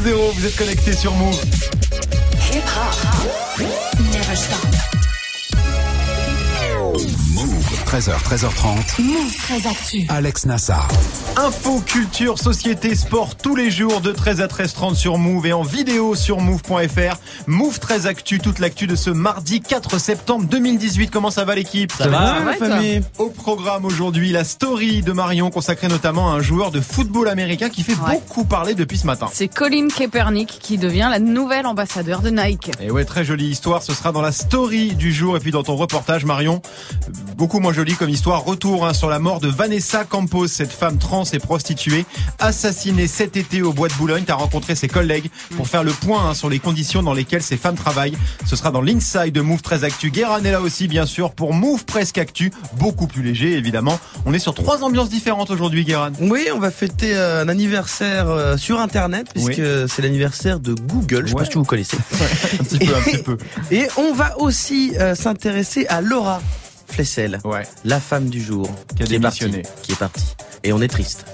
vous êtes connectés sur Move. 13h, 13h30. Move très Actu. Alex Nassar. Info, culture, société, sport tous les jours de 13 à 13h30 sur Move et en vidéo sur move.fr. Move 13 Actu, toute l'actu de ce mardi 4 septembre 2018. Comment ça va l'équipe? Ça va, la famille? Au programme aujourd'hui, la story de Marion consacrée notamment à un joueur de football américain qui fait Ouais. beaucoup parler depuis ce matin. C'est Colin Kaepernick qui devient la nouvelle ambassadeur de Nike. Et ouais, très jolie histoire. Ce sera dans la story du jour et puis dans ton reportage, Marion. Beaucoup moins jolie comme histoire. Retour hein, sur la mort de Vanessa Campos, cette femme trans et prostituée, assassinée cet été au bois de Boulogne. T'as rencontré ses collègues pour faire le point hein, sur les conditions dans lesquelles ces femmes travaillent. Ce sera dans l'inside de Move 13 Actu. Guérin est là aussi, bien sûr, pour Move Presque Actu. Beaucoup plus léger, évidemment. On est sur trois ambiances différentes aujourd'hui, Guérin. Oui, on va fêter euh, un anniversaire euh, sur Internet, puisque c'est l'anniversaire de Google, je Ouais. pas si vous connaissez. Un petit peu, un petit peu. Et on va aussi euh, s'intéresser à Laura Flessel, Ouais. la femme du jour, Qui a est partie. démissionné. Qui est partie. Et on est triste.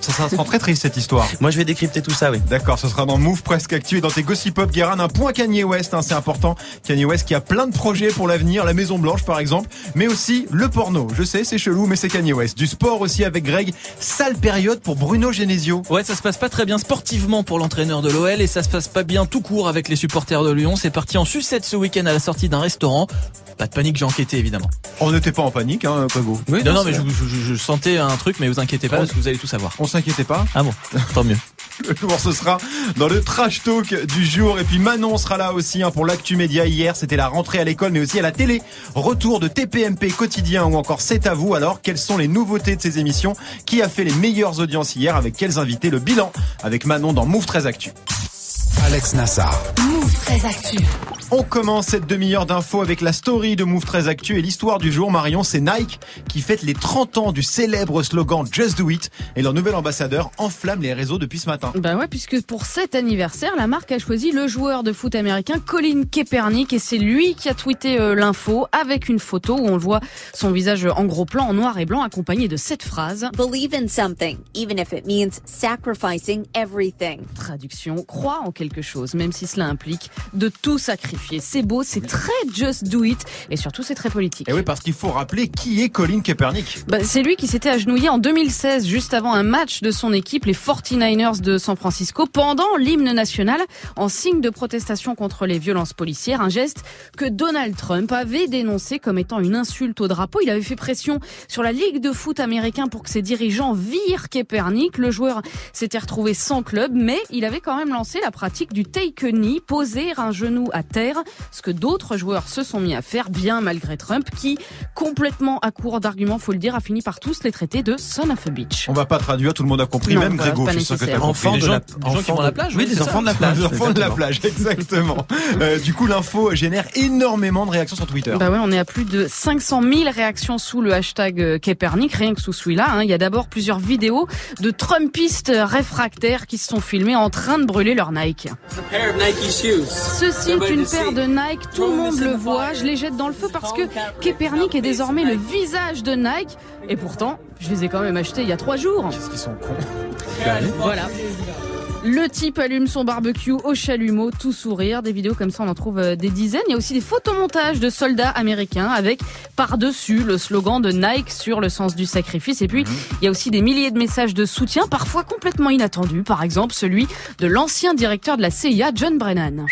Ça sera très triste, cette histoire. Moi, je vais décrypter tout ça, oui. D'accord, ce sera dans Move Presque Actu et dans tes Gossip Pop Guérin, un point Kanye West, hein, c'est important. Kanye West qui a plein de projets pour l'avenir, la Maison Blanche par exemple, mais aussi le porno. Je sais, c'est chelou, mais c'est Kanye West. Du sport aussi avec Greg. Sale période pour Bruno Genesio. Ouais, ça se passe pas très bien sportivement pour l'entraîneur de l'OL et ça se passe pas bien tout court avec les supporters de Lyon. C'est parti en sucette ce week-end à la sortie d'un restaurant. Pas de panique, j'ai enquêté évidemment. On n'était pas en panique, hein, Quago. non, non, mais je, je- je- je sentais un truc, mais vous inquiétez pas parce que vous allez tout savoir. On s'inquiétait pas. Ah bon, tant mieux. Le jour, ce sera dans le trash talk du jour. Et puis Manon sera là aussi hein, pour l'actu média. Hier, c'était la rentrée à l'école, mais aussi à la télé. Retour de TPMP quotidien ou encore C'est à vous. Alors, quelles sont les nouveautés de ces émissions? Qui a fait les meilleures audiences hier? Avec quels invités? Le bilan avec Manon dans Move 13 Actu. Alex Nassar. Move très Actu. On commence cette demi-heure d'infos avec la story de Move 13 Actu et l'histoire du jour. Marion, c'est Nike qui fête les 30 ans du célèbre slogan Just Do It et leur nouvel ambassadeur enflamme les réseaux depuis ce matin. Bah ouais, puisque pour cet anniversaire, la marque a choisi le joueur de foot américain Colin Kaepernick et c'est lui qui a tweeté euh, l'info avec une photo où on le voit son visage en gros plan en noir et blanc accompagné de cette phrase. Believe in something, even if it means sacrificing everything. Traduction, crois en quelque chose, même si cela implique de tout sacrifier. C'est beau, c'est très just do it et surtout c'est très politique. Et oui, parce qu'il faut rappeler qui est Colin Kaepernick. Bah, c'est lui qui s'était agenouillé en 2016, juste avant un match de son équipe, les 49ers de San Francisco, pendant l'hymne national, en signe de protestation contre les violences policières, un geste que Donald Trump avait dénoncé comme étant une insulte au drapeau. Il avait fait pression sur la Ligue de foot américain pour que ses dirigeants virent Kaepernick. Le joueur s'était retrouvé sans club, mais il avait quand même lancé la pratique du take a knee, poser un genou à terre, ce que d'autres joueurs se sont mis à faire, bien malgré Trump, qui, complètement à court d'arguments, faut le dire, a fini par tous les traiter de son of a bitch. On va pas traduire, tout le monde a compris, Non, même voilà, Grégo, je suis sûr que t'as compris. Enfants des de gens- la, des gens qui vont à la plage, Oui, des enfants de la plage. Les enfants de la exactement. plage, exactement. Euh, du coup, l'info génère énormément de réactions sur Twitter. Bah ouais, on est à plus de 500 000 réactions sous le hashtag euh, Kaepernick, rien que sous celui-là. hein. Il y a d'abord plusieurs vidéos de Trumpistes réfractaires qui se sont filmés en train de brûler leur Nike. Ceci est une paire de Nike, tout le monde le voit. Je les jette dans le feu parce que Kaepernick est désormais le visage de Nike. Et pourtant, je les ai quand même achetés il y a trois jours. Qu'est-ce qu'ils sont cons. Voilà. Le type allume son barbecue au chalumeau, tout sourire. Des vidéos comme ça, on en trouve euh, des dizaines. Il y a aussi des photomontages de soldats américains avec par-dessus le slogan de Nike sur le sens du sacrifice. Et puis, il y a aussi des milliers de messages de soutien, parfois complètement inattendus. Par exemple, celui de l'ancien directeur de la CIA, John Brennan.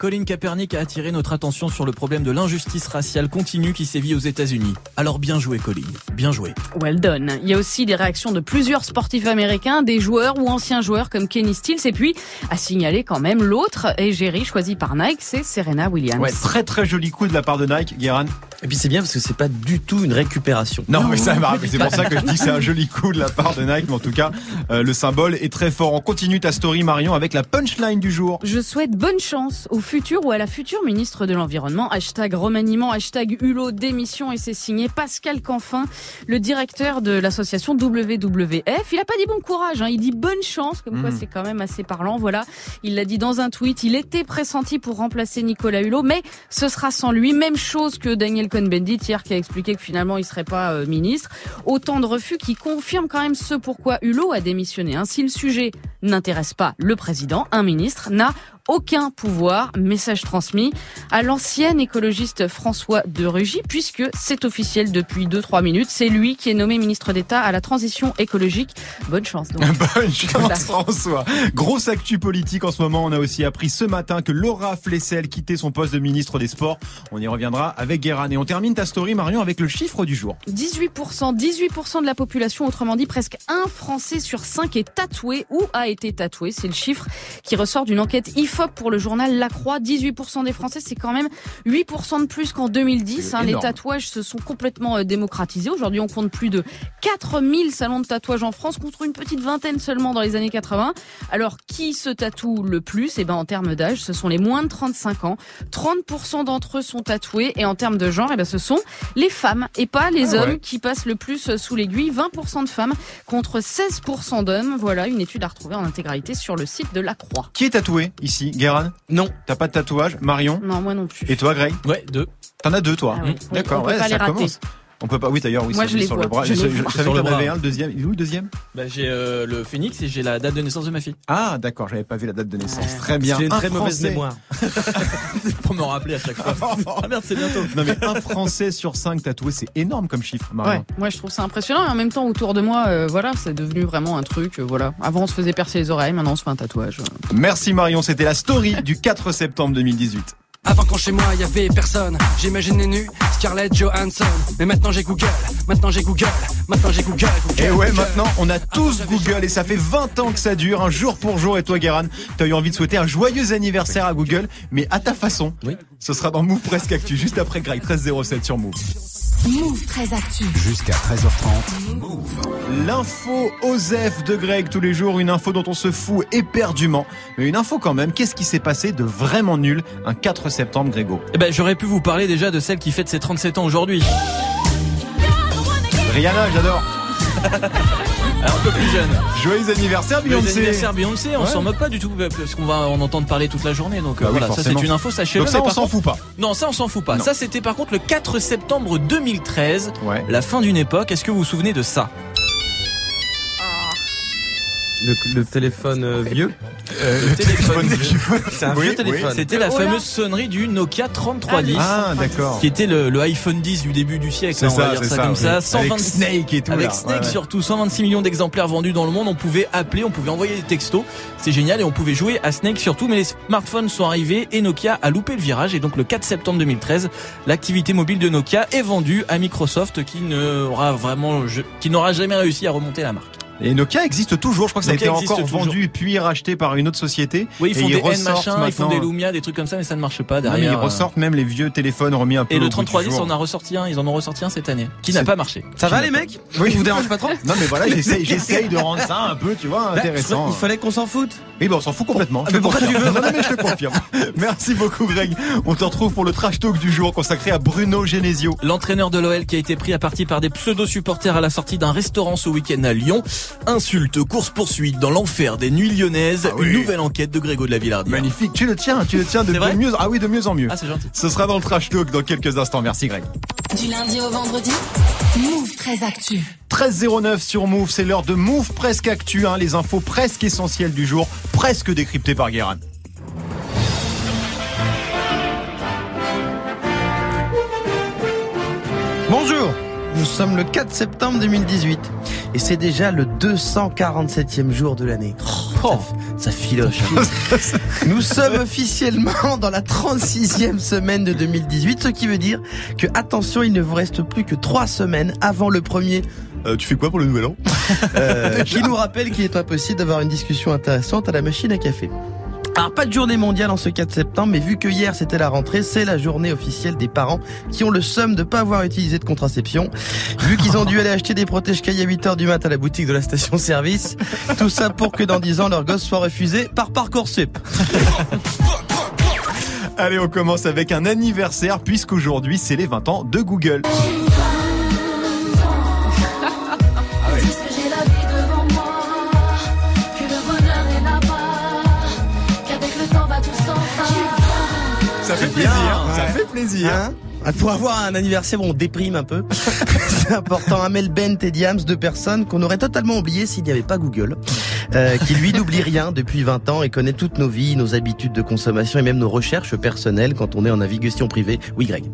Colin Kaepernick a attiré notre attention sur le problème de l'injustice raciale continue qui sévit aux États-Unis. Alors bien joué Colin, bien joué. Well done. Il y a aussi des réactions de plusieurs sportifs américains, des joueurs ou anciens joueurs comme Kenny Stills. Et puis, à signaler quand même l'autre égérie choisie par Nike, c'est Serena Williams. Ouais, très très joli coup de la part de Nike, Guéran. Et puis c'est bien parce que c'est pas du tout une récupération. Non, mais ça marche. C'est pour ça que je dis que c'est un joli coup de la part de Nike. Mais en tout cas, euh, le symbole est très fort. On continue ta story, Marion, avec la punchline du jour. Je souhaite bonne chance aux futur ou à la future ministre de l'Environnement. Hashtag remaniement, hashtag Hulot démission et c'est signé Pascal Canfin, le directeur de l'association WWF. Il a pas dit bon courage, hein. il dit bonne chance, comme quoi Mhm. c'est quand même assez parlant. Voilà, il l'a dit dans un tweet, il était pressenti pour remplacer Nicolas Hulot, mais ce sera sans lui. Même chose que Daniel Cohn-Bendit hier qui a expliqué que finalement il serait pas euh, ministre. Autant de refus qui confirment quand même ce pourquoi Hulot a démissionné. hein. Si le sujet n'intéresse pas le président, un ministre n'a aucun pouvoir. Message transmis à l'ancien écologiste François de Rugy, puisque c'est officiel depuis 2-3 minutes. C'est lui qui est nommé ministre d'État à la transition écologique. Bonne chance donc. Bonne chance Voilà. François. Grosse actu politique en ce moment. On a aussi appris ce matin que Laura Flessel quittait son poste de ministre des Sports. On y reviendra avec Guérin. Et on termine ta story Marion avec le chiffre du jour. 18%, 18% de la population, autrement dit presque un Français sur cinq est tatoué ou a été tatoué. C'est le chiffre qui ressort d'une enquête Pour le journal La Croix. 18% des Français, c'est quand même 8% de plus qu'en 2010. C'est hein. Les tatouages se sont complètement euh, démocratisés. Aujourd'hui, on compte plus de 4000 salons de tatouage en France contre une petite vingtaine seulement dans les années 80. Alors, qui se tatoue le plus? Eh ben, en termes d'âge, ce sont les moins de 35 ans. 30% d'entre eux sont tatoués et en termes de genre, eh ben, ce sont les femmes et pas les Ah hommes ouais. qui passent le plus sous l'aiguille. 20% de femmes contre 16% d'hommes. Voilà une étude à retrouver en intégralité sur le site de la Croix. Qui est tatoué ici? Guérin Non. T'as pas de tatouage Marion Non, moi non plus. Et toi Greg Ouais, deux. T'en as deux toi Ah ouais. D'accord, ouais, ça commence. On peut pas. Oui, d'ailleurs, oui, Moi, c'est je les sur vois. le bras. Je Je, je- je vois. savais Sur qu'il y le en avait bras. un, le deuxième. Il est où le deuxième? Bah, j'ai euh, le phénix et j'ai la date de naissance de ma fille. Ah, d'accord, j'avais pas vu la date de naissance. Ouais. Très bien. J'ai une Un très mauvaise Français- mémoire. Pour me rappeler à chaque fois. ah merde, c'est bientôt. Non mais un Français sur cinq tatoués, c'est énorme comme chiffre, Ouais, Marion. moi je trouve ça impressionnant et en même temps autour de moi, euh, voilà, c'est devenu vraiment un truc. euh, voilà, avant on se faisait percer les oreilles, maintenant on se fait un tatouage. Merci Marion, c'était la story du 4 septembre 2018. Avant quand chez moi y avait personne, j'imaginais nu Scarlett Johansson. Mais maintenant j'ai Google, maintenant j'ai Google, maintenant j'ai Google, Google. Et ouais, Google. maintenant, on a tous Google et ça fait 20 ans que ça dure, un jour pour jour. Et toi, Guéran, t'as eu envie de souhaiter un joyeux anniversaire à Google, mais à ta façon. Oui. Ce sera dans Move Presque Actu, juste après Greg, 1307 sur Move. Move très actu. Jusqu'à 13h30. L'info OSEF de Greg tous les jours, une info dont on se fout éperdument. Mais une info quand même, qu'est-ce qui s'est passé de vraiment nul un 4 septembre, Grégo? Eh ben, j'aurais pu vous parler déjà de celle qui fête ses 37 ans aujourd'hui. Rihanna, j'adore. Alors, un peu plus jeune. Joyeux anniversaire, Joyeux Beyoncé. anniversaire Beyoncé, on Ouais. s'en moque pas du tout parce qu'on va en entendre parler toute la journée. Donc euh, Bah oui, voilà, ça c'est une info, sachez-le. Donc ça, on s'en contre- fout pas. Non, ça on s'en fout pas. Non. Ça c'était par contre le 4 septembre 2013, Ouais. la fin d'une époque. Est-ce que vous vous souvenez de ça? Le, le téléphone euh, vieux. le téléphone C'est un Oui, vieux oui. téléphone. C'était la Oh fameuse sonnerie du Nokia 3310. Ah, d'accord. Qui était le, le iPhone 10 du début du siècle, C'est hein, on va ça, dire c'est ça, ça. comme oui. ça. Avec 120 Snake et tout. Avec là. Snake Ouais, ouais. surtout, 126 millions d'exemplaires vendus dans le monde. On pouvait appeler, on pouvait envoyer des textos. C'est génial et on pouvait jouer à Snake surtout. Mais les smartphones sont arrivés et Nokia a loupé le virage. Et donc le 4 septembre 2013, l'activité mobile de Nokia est vendue à Microsoft qui n'aura vraiment, qui n'aura jamais réussi à remonter la marque. Et Nokia existe toujours. Je crois que ça a été existe encore toujours. vendu puis racheté par une autre société. Oui, ils Et font ils des N ressortent machin, ils font maintenant- des Lumia, des trucs comme ça, mais ça ne marche pas Non, mais derrière. ils ressortent même les vieux téléphones remis un peu. Et le au bout du 3310, jour. on en a ressorti un, ils en ont ressorti un cette année, qui n'a pas marché. Ça va les mecs Oui. vous dérange pas trop Non mais voilà, j'essaye, j'essaye de rendre ça un peu, tu vois, Bah, intéressant. Il fallait qu'on s'en foute. Oui, bon, on s'en fout complètement. Ah, Je mais pourquoi tu veux Non, non, mais je te confirme. Merci beaucoup, Greg. On te retrouve pour le trash talk du jour consacré à Bruno Genesio. L'entraîneur de l'OL qui a été pris à partie par des pseudo-supporters à la sortie d'un restaurant ce week-end à Lyon. Insulte, course-poursuite dans l'enfer des nuits lyonnaises. Ah oui. Une nouvelle enquête de Grégo de la Villardière. Magnifique. Tu le tiens, tu le tiens de, de mieux. Ah oui, de mieux en mieux. Ah, c'est gentil. Ce sera dans le trash talk dans quelques instants. Merci, Greg. Du lundi au vendredi, Move très actu. 13.09 sur Move, c'est l'heure de Move presque actu, hein, les infos presque essentielles du jour, presque décryptées par Guérin. Bonjour, nous sommes le 4 septembre 2018 et c'est déjà le 247e jour de l'année. Oh, ça, ça filoche. hein. nous sommes officiellement dans la 36e semaine de 2018, ce qui veut dire que, attention, il ne vous reste plus que 3 semaines avant le premier. Euh, tu fais quoi pour le nouvel an? Euh, Qui nous rappelle qu'il est impossible d'avoir une discussion intéressante à la machine à café. Alors pas de journée mondiale en ce 4 septembre, mais vu que hier c'était la rentrée, c'est la journée officielle des parents qui ont le somme de pas avoir utilisé de contraception. Vu qu'ils ont dû aller acheter des protèges cailles à 8h du mat à la boutique de la station service. Tout ça pour que dans 10 ans leur gosse soit refusé par Parcoursup. Allez, on commence avec un anniversaire puisqu'aujourd'hui c'est les 20 ans de Google. Plaisir. Hein Ah, pour avoir un anniversaire où on déprime un peu, c'est important. Amel Bent et Diams, deux personnes qu'on aurait totalement oubliées s'il n'y avait pas Google, euh, qui lui n'oublie rien depuis 20 ans et connaît toutes nos vies, nos habitudes de consommation et même nos recherches personnelles quand on est en navigation privée. Oui, Greg.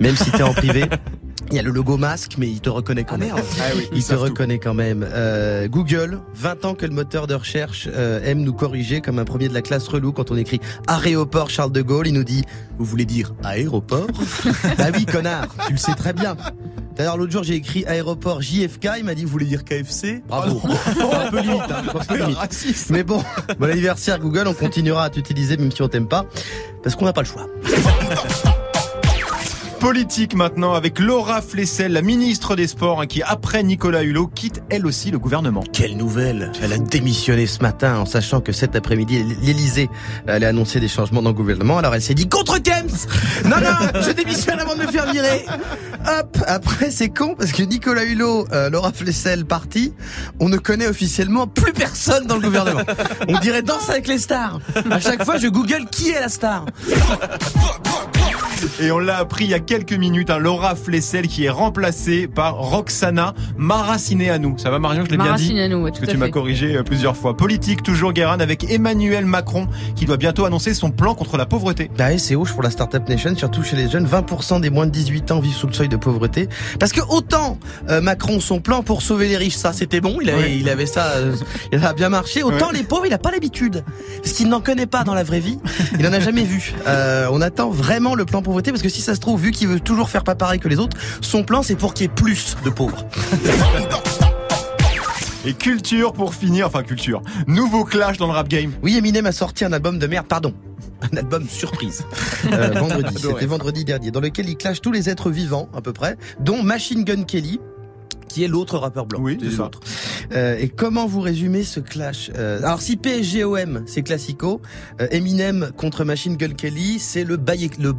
Même si t'es en privé. Il y a le logo masque, mais il te reconnaît quand même. Ah oui, Il te tout. reconnaît quand même. Euh, Google, 20 ans que le moteur de recherche euh, aime nous corriger comme un premier de la classe relou quand on écrit aéroport Charles de Gaulle. Il nous dit, vous voulez dire aéroport? Bah oui, connard, tu le sais très bien. D'ailleurs, l'autre jour, j'ai écrit aéroport JFK. Il m'a dit, vous voulez dire KFC Bravo. un peu limite, hein, un peu limite. Raciste. Mais bon, bon anniversaire Google, on continuera à t'utiliser même si on t'aime pas, parce qu'on n'a pas le choix. Politique maintenant avec Laura Flessel, la ministre des Sports, hein, qui après Nicolas Hulot quitte elle aussi le gouvernement. Quelle nouvelle Elle a démissionné ce matin en sachant que cet après-midi, l'Elysée allait annoncer des changements dans le gouvernement. Alors elle s'est dit contre Kems Non, non, je démissionne avant de me faire virer Hop Après, c'est con parce que Nicolas Hulot, euh, Laura Flessel parti, on ne connaît officiellement plus personne dans le gouvernement. On dirait Danse avec les stars. À chaque fois, je google qui est la star. Et on l'a appris il y a quelques minutes, hein, Laura Flessel qui est remplacée par Roxana Maracineanu. Ça va Marion, je l'ai bien dit Maracineanu, ouais, Parce que à tu m'as corrigé euh, plusieurs fois. Politique toujours Guérin avec Emmanuel Macron qui doit bientôt annoncer son plan contre la pauvreté. Bah c'est hoche pour la Startup Nation, surtout chez les jeunes. 20% des moins de 18 ans vivent sous le seuil de pauvreté. Parce que autant euh, Macron, son plan pour sauver les riches, ça c'était bon, il avait, Ouais. il avait ça, euh, il a bien marché. Autant Ouais. les pauvres, il a pas l'habitude. Parce qu'il n'en connaît pas dans la vraie vie. Il en a jamais vu. Euh, on attend vraiment le plan pauvreté parce que si ça se trouve, vu qu'il veut toujours faire pas pareil que les autres, son plan c'est pour qu'il y ait plus de pauvres. Et culture pour finir, enfin culture. Nouveau clash dans le rap game. Oui, Eminem a sorti un album de merde, pardon. Un album surprise. Euh, vendredi, c'était vendredi dernier, dans lequel il clash tous les êtres vivants, à peu près, dont Machine Gun Kelly, qui est l'autre rappeur blanc. Oui, c'est ça. l'autre. Euh, et comment vous résumez ce clash Euh, Alors si PSGOM, c'est classico, euh, Eminem contre Machine Gun Kelly, c'est le, baye- le.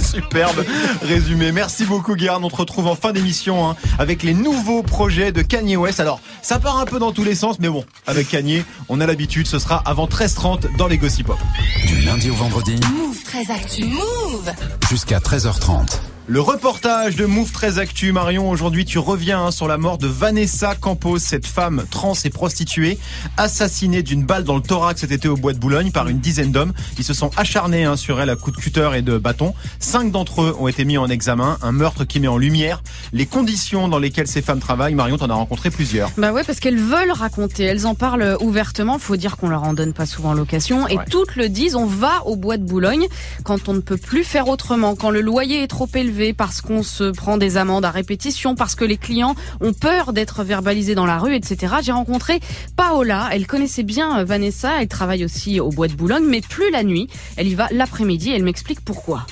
Superbe résumé. Merci beaucoup Guérin. On te retrouve en fin d'émission hein, avec les nouveaux projets de Kanye West. Alors, ça part un peu dans tous les sens, mais bon, avec Kanye, on a l'habitude, ce sera avant 13h30 dans les Gossip Pop. Du lundi au vendredi Move très actu. Move jusqu'à 13h30. Le reportage de Move très Actu, Marion. Aujourd'hui, tu reviens hein, sur la mort de Vanessa Campos, cette femme trans et prostituée, assassinée d'une balle dans le thorax cet été au bois de Boulogne par une dizaine d'hommes. Ils se sont acharnés hein, sur elle à coups de cutter et de bâton. Cinq d'entre eux ont été mis en examen. Un meurtre qui met en lumière les conditions dans lesquelles ces femmes travaillent. Marion, t'en as rencontré plusieurs. Bah ouais, parce qu'elles veulent raconter, elles en parlent ouvertement. Faut dire qu'on leur en donne pas souvent l'occasion. Et Ouais. toutes le disent, on va au bois de Boulogne quand on ne peut plus faire autrement, quand le loyer est trop élevé, parce qu'on se prend des amendes à répétition, parce que les clients ont peur d'être verbalisés dans la rue, etc. J'ai rencontré Paola. Elle connaissait bien euh, Vanessa. Elle travaille aussi au bois de Boulogne, mais plus la nuit. Elle y va l'après-midi. Elle m'explique pourquoi.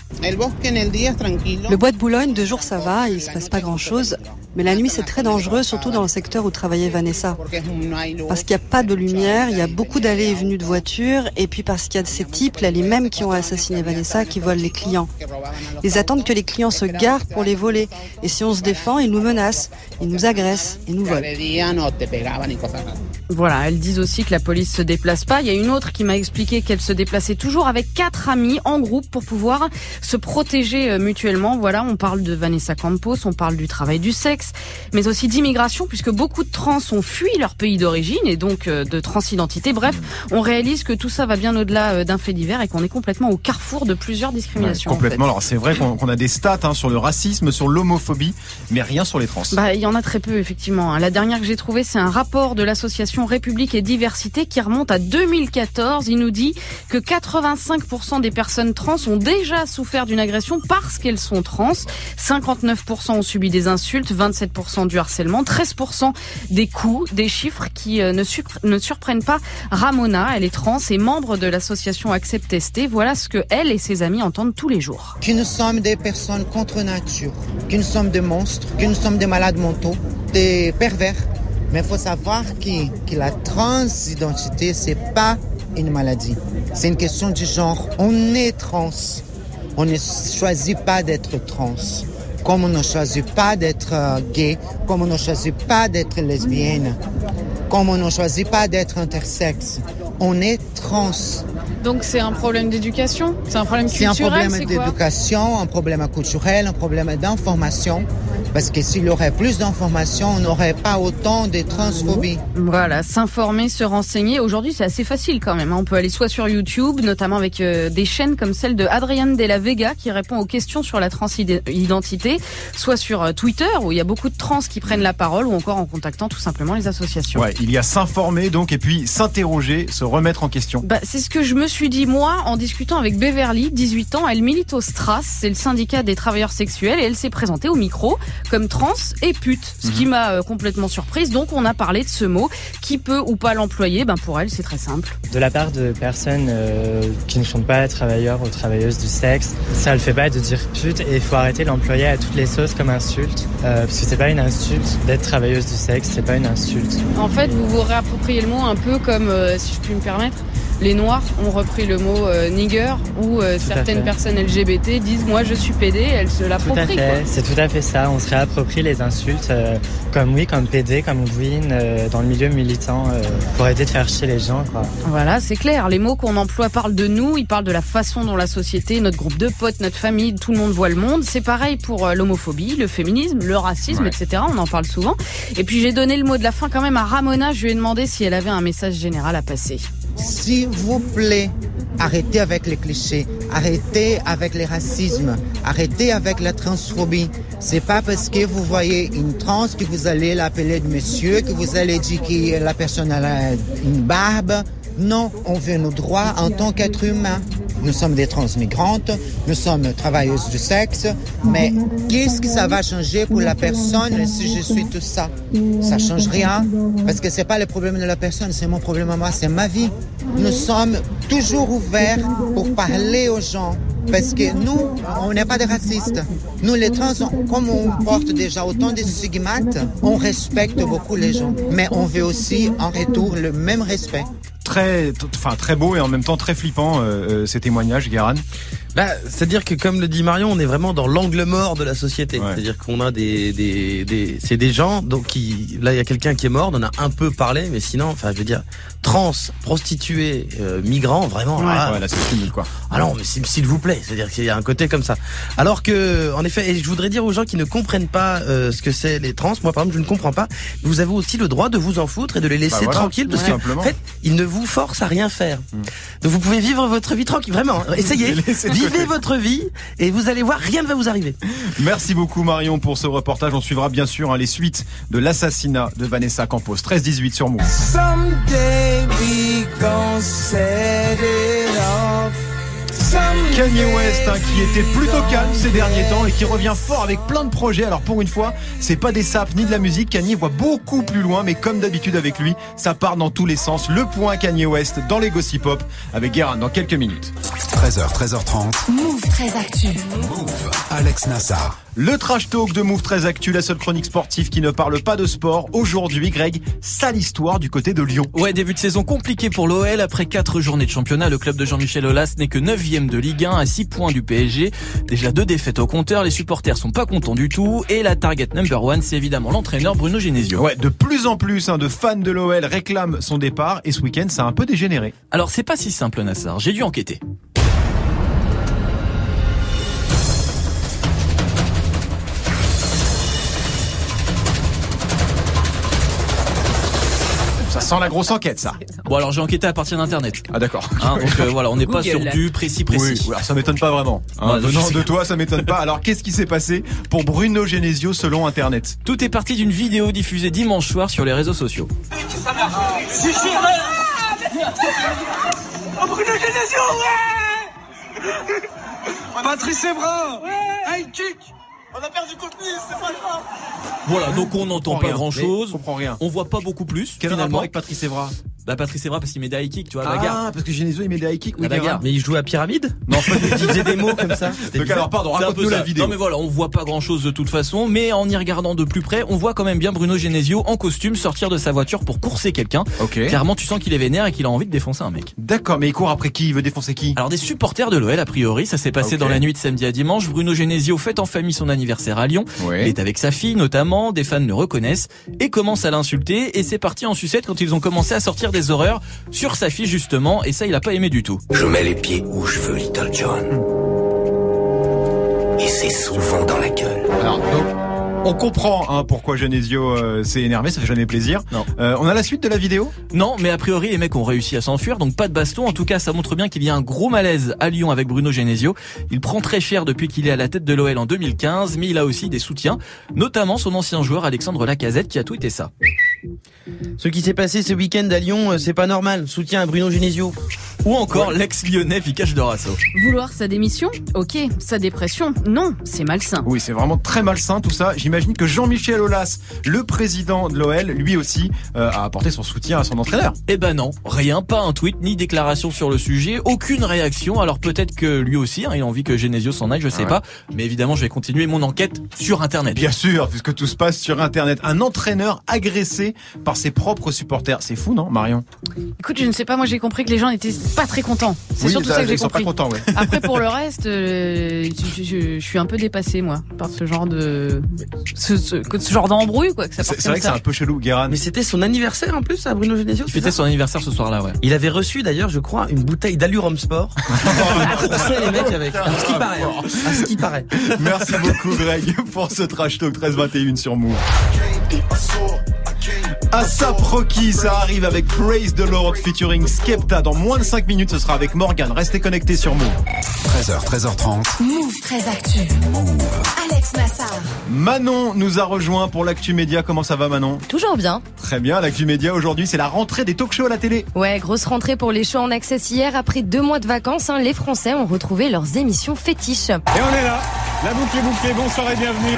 Le bois de Boulogne, de jour ça va, il se passe pas grand chose. Mais la nuit c'est très dangereux, surtout dans le secteur où travaillait Vanessa. Parce qu'il n'y a pas de lumière, il y a beaucoup d'allées et venues de voitures, et puis parce qu'il y a ces types, là, les mêmes qui ont assassiné Vanessa, qui volent les clients. Ils attendent que les clients se garent pour les voler. Et si on se défend, ils nous menacent, ils nous agressent, ils nous volent. Voilà, elles disent aussi que la police se déplace pas. Il y a une autre qui m'a expliqué qu'elle se déplaçait toujours avec quatre amis en groupe pour pouvoir se protéger euh, mutuellement. Voilà, on parle de Vanessa Campos, on parle du travail du sexe, mais aussi d'immigration puisque beaucoup de trans ont fui leur pays d'origine et donc euh, de transidentité. Bref, on réalise que tout ça va bien au-delà euh, d'un fait divers et qu'on est complètement au carrefour de plusieurs discriminations. en fait. complètement. Alors c'est vrai qu'on a des stats hein, sur le racisme, sur l'homophobie, mais rien sur les trans. Bah, il y en a très peu, effectivement. hein. La dernière que j'ai trouvée, c'est un rapport de l'association République et Diversité qui remonte à 2014. Il nous dit que 85% des personnes trans ont déjà souffert d'une agression parce qu'elles sont trans. 59% ont subi des insultes, 27% du harcèlement, 13% des coups, des chiffres qui euh, ne, surpre- ne surprennent pas Ramona. Elle est trans et membre de l'association Accept Testé. Voilà ce que elle et ses amis entendent tous les jours. que nous sommes des personnes contre nature, que nous sommes des monstres, que nous sommes des malades mentaux, des pervers. Mais il faut savoir que, que la transidentité, c'est pas une maladie. C'est une question du genre. On est trans. On ne choisit pas d'être trans. Comme on ne choisit pas d'être euh, gay, comme on ne choisit pas d'être lesbienne, comme on ne choisit pas d'être intersexe. On est trans. Donc c'est un problème d'éducation? C'est un problème C'est un culturel problème d'éducation, un problème culturel, un problème d'information. Parce que s'il y aurait plus d'informations, on n'aurait pas autant de transphobie. Voilà, s'informer, se renseigner. Aujourd'hui, c'est assez facile quand même. hein. On peut aller soit sur YouTube, notamment avec euh, des chaînes comme celle de Adrienne de la Vega qui répond aux questions sur la transidentité, soit sur euh, Twitter où il y a beaucoup de trans qui prennent la parole, ou encore en contactant tout simplement les associations. Ouais, il y a s'informer donc et puis s'interroger, se remettre en question. Bah, c'est ce que je me suis dit moi en discutant avec Beverly, 18 ans. Elle milite au STRAS, c'est le syndicat des travailleurs sexuels, et elle s'est présentée au micro comme trans et pute, ce qui m'a euh, complètement surprise. Donc on a parlé de ce mot, qui peut ou pas l'employer? Ben pour elle, c'est très simple. de la part de personnes euh, qui ne sont pas travailleurs ou travailleuses du sexe. Ça le fait pas de dire pute et il faut arrêter de l'employer à toutes les sauces comme insulte. euh, parce que c'est pas une insulte d'être travailleuse du sexe, c'est pas une insulte. En fait, vous vous réappropriez le mot un peu comme, si je puis me permettre, les Noirs ont repris le mot euh, nigger ou euh, certaines personnes LGBT disent moi je suis PD, elles se l'approprient. c'est tout à fait ça. On se réapproprie les insultes euh, comme oui, comme PD, comme euh, dans le milieu militant pour aider de faire chier les gens. Quoi. Voilà, c'est clair. Les mots qu'on emploie parlent de nous, ils parlent de la façon dont la société, notre groupe de potes, notre famille, tout le monde voit le monde. C'est pareil pour l'homophobie, le féminisme, le racisme, Ouais. etc. On en parle souvent. Et puis j'ai donné le mot de la fin quand même à Ramona. Je lui ai demandé si elle avait un message général à passer. S'il vous plaît, arrêtez avec les clichés, arrêtez avec les racismes, arrêtez avec la transphobie. C'est pas parce que vous voyez une trans que vous allez l'appeler de monsieur, que vous allez dire que la personne a une barbe. Non, on veut nos droits en tant qu'être humain. Nous sommes des transmigrantes, nous sommes travailleuses du sexe, mais qu'est-ce que ça va changer pour la personne si je suis tout ça? Ça change rien, parce que c'est pas le problème de la personne, c'est mon problème à moi, c'est ma vie. Nous sommes toujours ouverts pour parler aux gens. Parce que nous, on n'est pas des racistes. Nous, les trans, comme on porte déjà autant de stigmates, on respecte beaucoup les gens. Mais on veut aussi, en retour, le même respect. Très, enfin très beau et en même temps très flippant euh, euh, ces témoignages, Guéran. Bah, c'est-à-dire que comme le dit Marion, on est vraiment dans l'angle mort de la société. Ouais. C'est-à-dire qu'on a des, des, des c'est des gens donc qui, là il y a quelqu'un qui est mort, on en a un peu parlé, mais sinon, enfin je veux dire, trans, prostituées, euh, migrants, vraiment. là, Ouais, là c'est fini quoi. Ah non, mais s'il vous plaît, c'est-à-dire qu'il y a un côté comme ça. Alors que, en effet, et je voudrais dire aux gens qui ne comprennent pas euh, ce que c'est les trans, moi par exemple, je ne comprends pas. Vous avez aussi le droit de vous en foutre et de les laisser Bah voilà, tranquilles parce que, simplement. en fait, ils ne vous forcent à rien faire. Donc vous pouvez vivre votre vie tranquille, vraiment. hein. Essayez, Vivez votre vie et vous allez voir, rien ne va vous arriver. Merci beaucoup Marion pour ce reportage. On suivra bien sûr hein, les suites de l'assassinat de Vanessa Campos. 13-18 sur Move. Kanye West hein, qui était plutôt calme ces derniers temps et qui revient fort avec plein de projets. Alors pour une fois, c'est pas des sapes ni de la musique. Kanye voit beaucoup plus loin, mais comme d'habitude avec lui, ça part dans tous les sens. Le point Kanye West dans les Gossip Pop avec Guérin dans quelques minutes. 13h, 13h30. Move très actu. Move. Alex Nassar. Le trash talk de Move très actu, la seule chronique sportive qui ne parle pas de sport. Aujourd'hui, Greg, sale histoire du côté de Lyon. Ouais, début de saison compliqué pour l'OL. Après quatre journées de championnat, le club de Jean-Michel Aulas n'est que 9 de Ligue 1 à 6 points du PSG. Déjà deux défaites au compteur, les supporters sont pas contents du tout. Et la target number one, c'est évidemment l'entraîneur Bruno Genesio. Ouais, de plus en plus hein, de fans de l'OL réclament son départ et ce week-end, ça a un peu dégénéré. Alors c'est pas si simple Nassar, j'ai dû enquêter. Sent la grosse enquête, ça. Bon alors j'ai enquêté à partir d'internet. Ah d'accord. Hein, donc euh, voilà, on n'est pas sur du précis Oui, précis. oui, alors ça m'étonne pas vraiment. Hein, Ouais, venant sais. de toi, ça m'étonne pas. Alors qu'est-ce qui s'est passé pour Bruno Genesio selon Internet? Tout est parti d'une vidéo diffusée dimanche soir sur les réseaux sociaux. Patrice Evra Ouais Un kick On a perdu contenu, c'est pas grave Voilà, donc on n'entend pas grand chose. comprends rien. On voit pas beaucoup plus Quel rapport finalement. avec Patrice Evra? Bah Patrice Evra parce qu'il met des high kicks, tu vois, Ah, bagarre. parce que Genesio il met des high kicks. Oui, La bagarre. Mais il jouait à pyramide Non, Il disait des mots comme ça. Donc bizarre. alors, pardon, C'est un peu raconte-nous ça. la vidéo. Non mais voilà, on voit pas grand chose de toute façon, mais en y regardant de plus près, on voit quand même bien Bruno Genesio en costume sortir de sa voiture pour courser quelqu'un. Ok. Clairement, tu sens qu'il est vénère et qu'il a envie de défoncer un mec. D'accord, mais il court après qui? Il veut défoncer qui? Alors des supporters de l'OL a priori, ça s'est passé dans la nuit de samedi à dimanche. Bruno Genesio fête en famille son anniversaire à Lyon. Ouais. Il est avec sa fille notamment, des fans le reconnaissent et commencent à l'insulter et c'est parti en sucette quand ils ont commencé à sortir des horreurs sur sa fille justement et ça il a pas aimé du tout. Je mets les pieds où je veux, Little John. Et c'est souvent dans la gueule. Alors, donc, on comprend hein, pourquoi Genesio euh, s'est énervé, ça fait jamais plaisir. Non. Euh, on a la suite de la vidéo? Non, mais a priori les mecs ont réussi à s'enfuir, donc pas de baston. En tout cas, ça montre bien qu'il y a un gros malaise à Lyon avec Bruno Genesio. Il prend très cher depuis qu'il est à la tête de l'OL en 2015, mais il a aussi des soutiens, notamment son ancien joueur Alexandre Lacazette qui a tweeté ça. Ce qui s'est passé ce week-end à Lyon, euh, c'est pas normal. Soutien à Bruno Genesio. Ou encore l'ex-lyonnais Vikash Dorasso. Vouloir sa démission Ok. Sa dépression Non, c'est malsain. Oui, c'est vraiment très malsain tout ça. J'imagine que Jean-Michel Aulas, le président de l'OL, lui aussi, euh, a apporté son soutien à son entraîneur. Eh ben non, rien, pas un tweet ni déclaration sur le sujet, aucune réaction. Alors peut-être que lui aussi, hein, il a envie que Genesio s'en aille, je sais Ouais. pas. Mais évidemment, je vais continuer mon enquête sur Internet. Bien sûr, puisque tout se passe sur Internet. Un entraîneur agressé par ses propres supporters. C'est fou, non, Marion? Écoute, je ne sais pas, moi j'ai compris que les gens n'étaient pas très contents. C'est Oui, surtout ça que j'ai ils sont pas compris. contents, ouais. Après, pour le reste, euh, je, je- je suis un peu dépassée, moi, par ce genre de, ce, ce, que ce genre d'embrouille, quoi. C'est vrai que c'est un peu chelou, Guérin. Mais c'était son anniversaire en plus à Bruno Genesio. Il c'est fêtait ça son anniversaire ce soir-là, ouais. Il avait reçu d'ailleurs, je crois, une bouteille d'Allurum Sport. Les mecs avec. À ce qui paraît. hein. À ce qui paraît. Merci beaucoup, Greg, pour ce trash talk 13-21 sur Move. ASAP Rocky, ça arrive avec Praise the Lord featuring Skepta. Dans moins de 5 minutes, ce sera avec Morgan. Restez connectés sur Move. 13h, 13h30. Move très actu. Alex Nassar. Manon nous a rejoint pour l'actu média. Comment ça va, Manon? Toujours bien. Très bien, l'actu média aujourd'hui, c'est la rentrée des talk shows à la télé. Ouais, grosse rentrée pour les shows en access hier. Après deux mois de vacances, hein, les Français ont retrouvé leurs émissions fétiches. Et on est là. La boucle est bouclée. Bonsoir et bienvenue.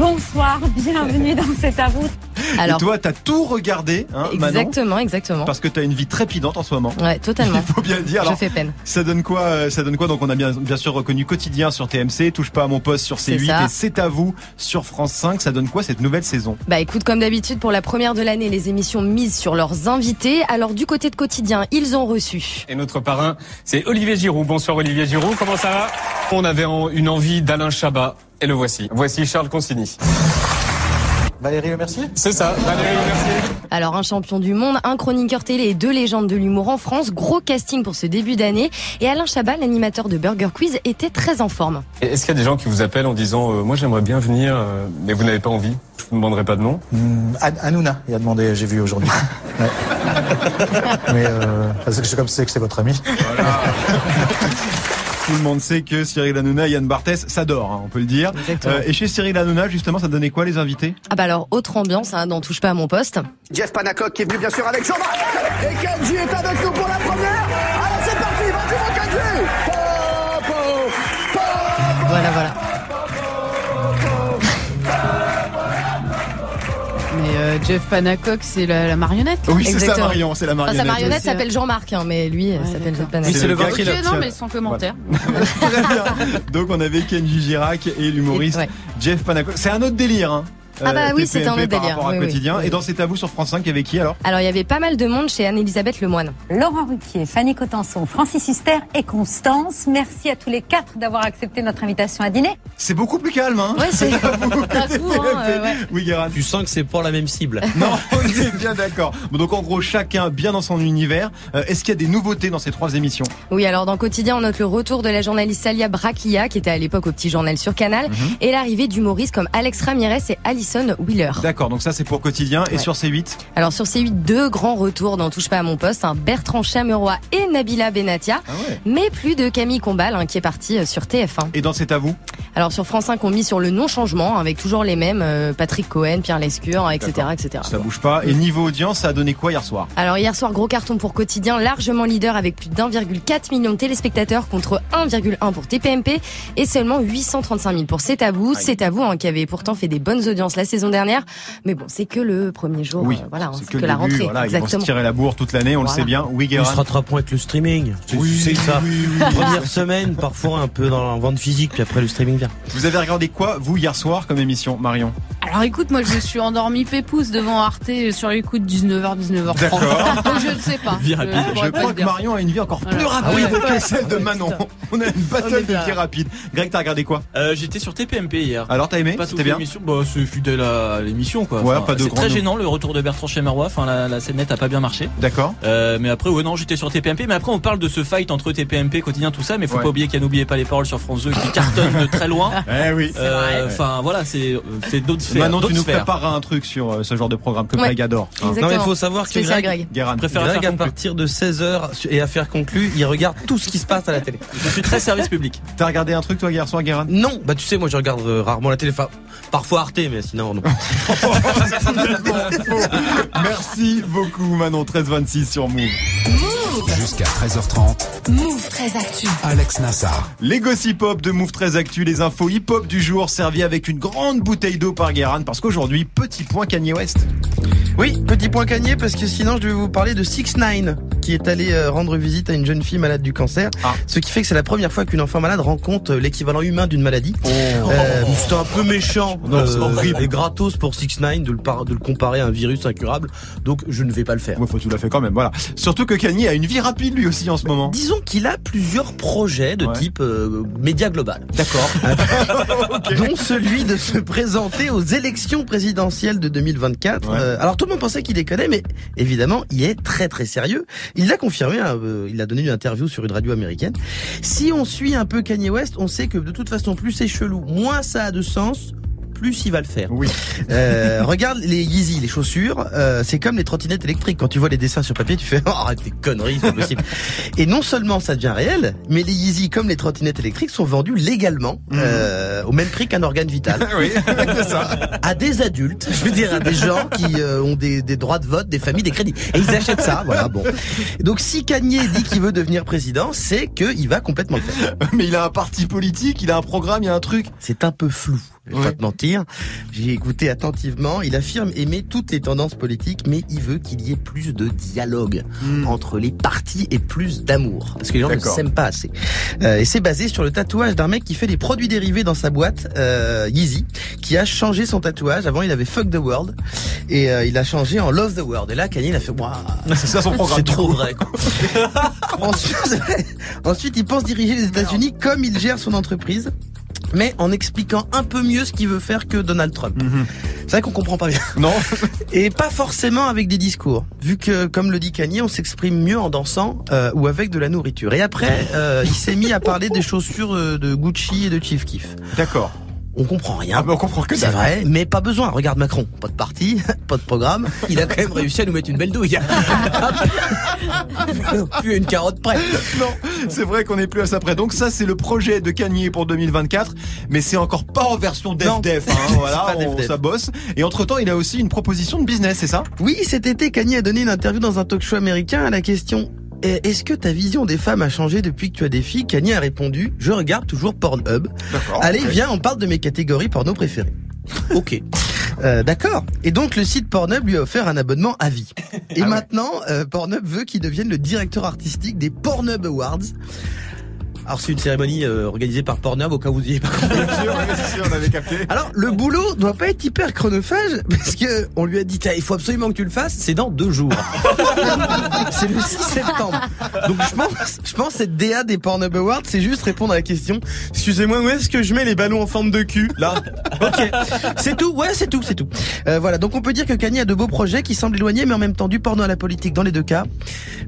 Bonsoir, bienvenue dans cet à. Alors, Et toi, t'as tout regardé, hein, Manon exactement, exactement. Parce que t'as une vie trépidante en ce moment. Ouais, totalement. Il faut bien le dire. Je Alors, fais peine. Ça donne quoi euh, Ça donne quoi Donc on a bien bien sûr reconnu quotidien sur TMC, touche pas à mon poste sur C'est C8 ça. et c'est à vous sur France 5. Ça donne quoi cette nouvelle saison? Bah écoute, comme d'habitude, pour la première de l'année, les émissions misent sur leurs invités. Alors du côté de quotidien, ils ont reçu. Et notre parrain, c'est Olivier Giroud. Bonsoir Olivier Giroud, comment ça va? On avait une envie d'Alain Chabat, et le voici. Voici Charles Consigny. Valérie Mercier C'est ça, Valérie Mercier. Alors un champion du monde, un chroniqueur télé et deux légendes de l'humour en France. Gros casting pour ce début d'année. Et Alain Chabat, l'animateur de Burger Quiz, était très en forme. Est-ce qu'il y a des gens qui vous appellent en disant euh, Moi j'aimerais bien venir, euh, mais vous n'avez pas envie? Je vous demanderai pas de nom. Hanouna, il a demandé, j'ai vu aujourd'hui. Ouais. Mais euh, parce que je sais comme c'est que c'est votre ami. Tout le monde sait que Cyril Hanouna et Yann Barthès, ça dort, hein, on peut le dire. Exactement. Euh, et chez Cyril Hanouna, justement, ça donnait quoi les invités? Ah bah alors, autre ambiance, hein, n'en touche pas à mon poste. Jeff Panaclock qui est venu bien sûr avec Jean-Marc. Et Kenji est avec nous pour la première. Alors c'est parti, vas-y mon Kenji. Voilà, voilà. Euh, Jeff Panacok, c'est la, la marionnette. Oui, c'est ça. Marion, c'est la Enfin, marionnette. sa marionnette ouais. s'appelle Jean-Marc, hein, mais lui euh, s'appelle Jeff Panaclock. c'est le ventriloque. non, mais sans commentaire. Très bien. Donc on avait Kenji Girac et l'humoriste Ouais. Jeff Panaclock. C'est un autre délire, hein Ah bah oui, c'est un autre par délire. rapport à Oui, oui. quotidien. Oui. Et dans C'est à vous sur France 5, il y avait qui alors? Alors, il y avait pas mal de monde chez Anne-Elisabeth Lemoine. Laurent Ruquier, Fanny Cotenson, Francis Huster et Constance. Merci à tous les quatre d'avoir accepté notre invitation à dîner. C'est beaucoup plus calme, hein Ouais, c'est hein. Oui, Guérin. Tu sens que c'est pour la même cible. Non, on est bien d'accord. Bon, donc en gros, chacun bien dans son univers. Euh, Est-ce qu'il y a des nouveautés dans ces trois émissions? Oui, alors dans Quotidien, on note le retour de la journaliste Salia Braquilla, qui était à l'époque au Petit Journal sur Canal, Mhm. et l'arrivée d'humoristes comme Alex Ramirez et Alison Wheeler. D'accord, donc ça c'est pour quotidien. Et Ouais. sur C8 Alors sur C8, deux grands retours dans Touche pas à mon poste, hein, Bertrand Chameroy et Nabila Benatia, Ah ouais. mais plus de Camille Combal, hein, qui est partie euh, sur TF1. Et dans C'est à vous Alors sur France 5, on mise sur le non-changement, avec toujours les mêmes, euh, Patrick Cohen, Pierre Lescure, etc. Etc. Ça bouge pas. Et niveau audience, ça a donné quoi hier soir Alors hier soir, gros carton pour Quotidien, largement leader avec plus d'1,4 million de téléspectateurs contre 1,1 pour TPMP et seulement 835 000 pour C'est à vous. C'est à vous hein, qui avait pourtant fait des bonnes audiences la saison dernière. Mais bon, c'est que le premier jour. Oui, euh, voilà, c'est c'est que la début, rentrée. voilà, ils vont se exactement. tirer la bourre toute l'année, on le sait bien. Oui, Il se rattrapera avec le streaming. Oui, sais ça. oui, oui, oui. Première semaine, parfois un peu dans la vente physique, puis après le streaming vient. Vous avez regardé quoi, vous, hier soir, comme émission, Marion? Alors écoute, moi je me suis endormi pépouze devant Arte sur les coups de 19h, 19h30. D'accord. Donc je ne sais pas. Vie rapide. Je, crois que. Marion a une vie encore plus rapide Ah oui. que celle de Manon. On a une battle de vie rapide. Greg, t'as regardé quoi Euh, J'étais sur TPMP hier. Alors, t'as aimé Pas C'était bien bah, c'est fidèle à l'émission quoi. Ouais, pas de c'est très gênant le retour de Bertrand Chemeroy. Enfin, la, la scène nette a pas bien marché. D'accord. Euh, mais après, ouais, non, j'étais sur TPMP. Mais après, on parle de ce fight entre TPMP, quotidien, tout ça. Mais faut Ouais. pas oublier qu'il y a N'oubliez pas les paroles sur France 2 qui cartonne de très loin. Eh oui. Euh, Enfin, voilà, c'est euh, c'est d'autres sphères. Manon, tu nous sphères. prépareras un truc sur euh, ce genre de programme que Ouais. Greg adore. Hein. Non, mais il faut savoir que Greg, Greg. Guérin. préfère Greg, à partir de 16h et affaires conclues, il regarde tout ce qui se passe à la télé. Je suis très service public. T'as regardé un truc, toi, hier soir, Guérin? Non, bah tu sais, moi je regarde euh, rarement la télé, enfin, parfois Arte, mais sinon non. Merci beaucoup, Manon. 1326 sur Move. Jusqu'à 13h30, Move très actu. Alex Nassar. Les gossip hop de Move 13 Actu, les infos hip hop du jour, servis avec une grande bouteille d'eau par Guérin, parce qu'aujourd'hui, petit point Kanye West. Oui, petit point cagné parce que sinon je vais vous parler de 6 9 qui est allé euh, rendre visite à une jeune fille malade du cancer. Ah. Ce qui fait que c'est la première fois qu'une enfant malade rencontre euh, l'équivalent humain d'une maladie. Euh, C'était un peu méchant Non, c'est horrible. et gratos pour 6 9 de le, par- de le comparer à un virus incurable. Donc je ne vais pas le faire. Ouais, faut tout la fait quand même, voilà. Surtout que Kanye a une vie rapide lui aussi en ce moment. Disons qu'il a plusieurs projets de Ouais. type euh, média global. D'accord. dont celui de se présenter aux élections présidentielles de 2024. Ouais. Euh, alors tout le monde pensait qu'il déconnait, mais évidemment, il est très très sérieux. Il l'a confirmé, hein, euh, il a donné une interview sur une radio américaine. Si on suit un peu Kanye West, on sait que de toute façon, plus c'est chelou, moins ça a de sens. Plus il va le faire. Oui. Euh, regarde les Yeezy, les chaussures, euh, c'est comme les trottinettes électriques. Quand tu vois les dessins sur papier, tu fais oh, arrête les conneries, c'est possible. Et non seulement ça devient réel, mais les Yeezy comme les trottinettes électriques sont vendus légalement euh, au même prix qu'un organe vital oui, c'est ça. à des adultes, je veux dire à des gens qui euh, ont des, des droits de vote, des familles, des crédits. Et ils achètent ça, voilà, bon. Donc si Kanye dit qu'il veut devenir président, c'est qu'il va complètement le faire. Mais il a un parti politique, il a un programme, il y a un truc. C'est un peu flou. Je vais Ouais. pas te mentir. J'ai écouté attentivement. Il affirme aimer toutes les tendances politiques, mais il veut qu'il y ait plus de dialogue entre les partis et plus d'amour. Parce que les gens ne s'aiment pas assez. Euh, et c'est basé sur le tatouage d'un mec qui fait des produits dérivés dans sa boîte, euh, Yeezy, qui a changé son tatouage. Avant, il avait Fuck the World. Et euh, il a changé en Love the World. Et là, Kanye, il a fait, Waouh, C'est ça son programme. c'est trop vrai. Quoi. ensuite, ensuite, il pense diriger les États-Unis comme il gère son entreprise, mais en expliquant un peu mieux ce qu'il veut faire que Donald Trump. Mhm. C'est vrai qu'on comprend pas bien. Non. Et pas forcément avec des discours, vu que, comme le dit Kanye, on s'exprime mieux en dansant euh, ou avec de la nourriture. Et après, euh, il s'est mis à parler des chaussures euh, de Gucci et de Chief Keef. D'accord. On comprend rien. Ah, mais on comprend que C'est vrai, mais pas besoin. Regarde Macron, pas de parti, pas de programme. Il a quand même réussi à nous mettre une belle douille. Plus une carotte près. Non, c'est vrai qu'on est plus à ça près. Donc ça, c'est le projet de Kanye pour 2024, mais c'est encore pas en version dev dev. Hein, voilà, on- ça bosse. Et entre temps, il a aussi une proposition de business, c'est ça? Oui, cet été, Kanye a donné une interview dans un talk show américain à la question Est-ce que ta vision des femmes a changé depuis que tu as des filles Kanye a répondu Je regarde toujours Pornhub. Allez, viens, on parle de mes catégories porno préférées. Ok. Euh, D'accord. Et donc le site Pornhub lui a offert un abonnement à vie. Et Ah ouais. maintenant, euh, Pornhub veut qu'il devienne le directeur artistique des Pornhub Awards. Alors c'est une cérémonie euh, organisée par Pornhub au cas où vous y ayez pas compris. On avait capté. Alors le boulot doit pas être hyper chronophage parce que on lui a dit il faut absolument que tu le fasses, c'est dans deux jours. c'est le 6 septembre. Donc je pense, je pense cette DA des Pornhub Awards, c'est juste répondre à la question. Excusez-moi, où est-ce que je mets les ballons en forme de cul Là? Ok. C'est tout. Ouais, c'est tout, c'est tout. Euh, voilà. Donc on peut dire que Kanye a de beaux projets qui semblent éloignés, mais en même temps du porno à la politique dans les deux cas.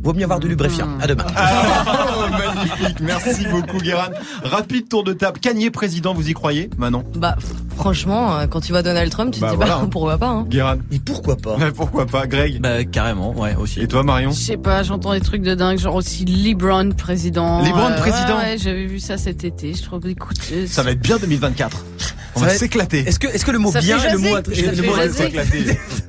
Vaut mieux avoir du lubrifiant. À demain. Ah, magnifique, merci beaucoup Guérin. Rapide tour de table. Kanye président, vous y croyez Manon Bah, franchement, euh, quand tu vois Donald Trump, tu Bah te dis, voilà, bah, hein. pourquoi pas, hein. Guérin. Et pourquoi pas Ouais, Pourquoi pas Greg Bah carrément, ouais aussi. Et toi Marion Je sais pas, j'entends des trucs de dingue, genre aussi LeBron président. Euh, LeBron président Ouais, ouais, j'avais vu ça cet été. Je trouve, écoute, euh, Ça va être bien 2024. On Ça va va être- s'éclater. Est-ce que, est-ce que le mot Ça bien et le mot, et le mot.